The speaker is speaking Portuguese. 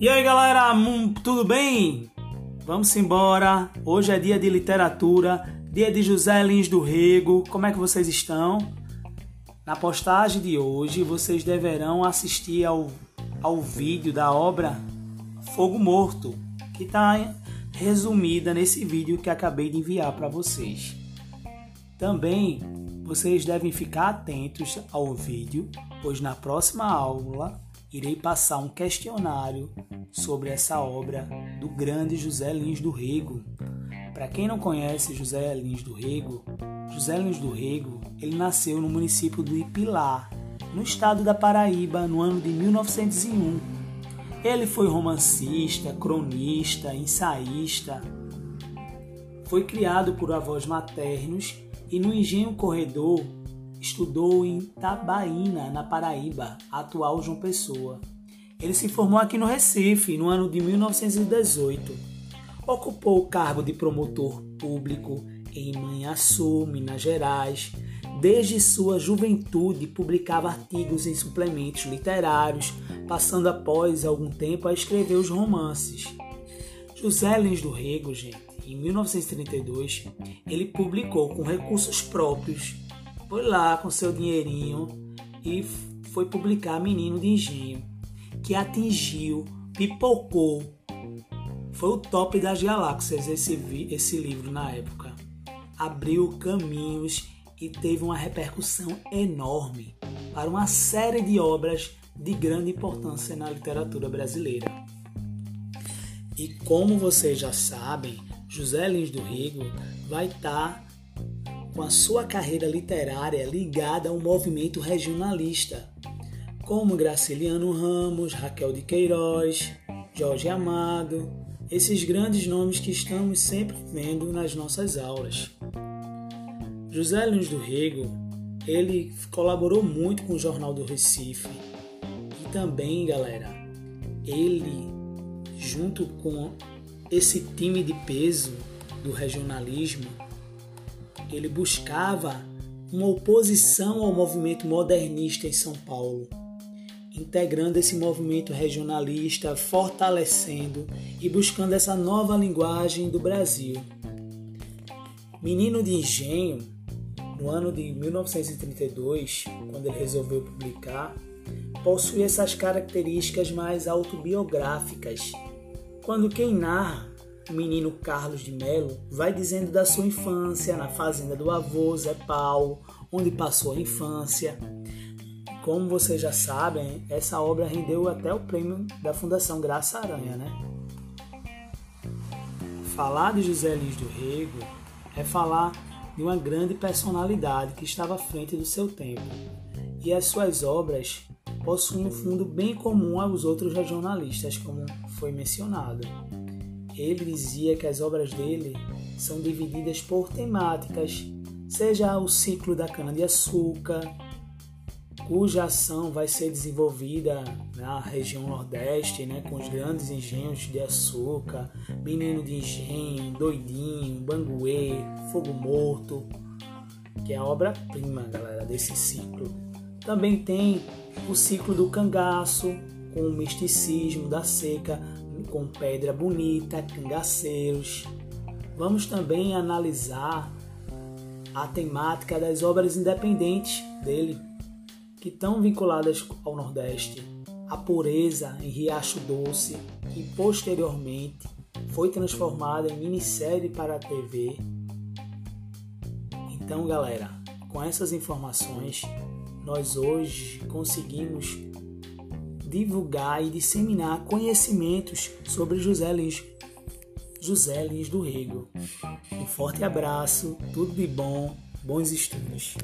E aí galera, tudo bem? Vamos embora. Hoje é dia de literatura, dia de José Lins do Rego. Como é que vocês estão? Na postagem de hoje, vocês deverão assistir ao, ao vídeo da obra Fogo Morto, que está resumida nesse vídeo que acabei de enviar para vocês. Também vocês devem ficar atentos ao vídeo, pois na próxima aula irei passar um questionário sobre essa obra do grande José Lins do Rego. Para quem não conhece José Lins do Rego, José Lins do Rego, ele nasceu no município do Ipilar, no estado da Paraíba, no ano de 1901. Ele foi romancista, cronista, ensaísta. Foi criado por avós maternos e no Engenho Corredor Estudou em Tabaína, na Paraíba, atual João Pessoa. Ele se formou aqui no Recife no ano de 1918. Ocupou o cargo de promotor público em Manhaçu, Minas Gerais. Desde sua juventude publicava artigos em suplementos literários, passando após algum tempo a escrever os romances. José Lins do Rego, gente, em 1932, ele publicou com recursos próprios foi lá com seu dinheirinho e foi publicar Menino de Engenho, que atingiu, pipocou. Foi o top das galáxias esse, esse livro na época. Abriu caminhos e teve uma repercussão enorme para uma série de obras de grande importância na literatura brasileira. E como vocês já sabem, José Lins do Rigo vai estar com a sua carreira literária ligada ao movimento regionalista, como Graciliano Ramos, Raquel de Queiroz, Jorge Amado, esses grandes nomes que estamos sempre vendo nas nossas aulas. José Lins do Rego, ele colaborou muito com o Jornal do Recife e também, galera, ele junto com esse time de peso do regionalismo ele buscava uma oposição ao movimento modernista em São Paulo, integrando esse movimento regionalista, fortalecendo e buscando essa nova linguagem do Brasil. Menino de Engenho, no ano de 1932, quando ele resolveu publicar, possui essas características mais autobiográficas, quando quem narra o menino Carlos de Melo vai dizendo da sua infância na fazenda do avô Zé Paulo, onde passou a infância. Como vocês já sabem, essa obra rendeu até o prêmio da Fundação Graça Aranha, né? Falar de José Lins do Rego é falar de uma grande personalidade que estava à frente do seu tempo. E as suas obras possuem um fundo bem comum aos outros regionalistas, como foi mencionado. Ele dizia que as obras dele são divididas por temáticas, seja o ciclo da cana-de-açúcar, cuja ação vai ser desenvolvida na região Nordeste, né, com os grandes engenhos de açúcar, Menino de Engenho, Doidinho, Banguê, Fogo Morto, que é a obra-prima, galera, desse ciclo. Também tem o ciclo do cangaço, com o misticismo da seca, com pedra bonita, cangaceiros. Vamos também analisar a temática das obras independentes dele, que estão vinculadas ao Nordeste. A pureza em Riacho Doce, que posteriormente foi transformada em minissérie para a TV. Então, galera, com essas informações, nós hoje conseguimos divulgar e disseminar conhecimentos sobre José Lins, José Lins do Rego. Um forte abraço, tudo de bom, bons estudos.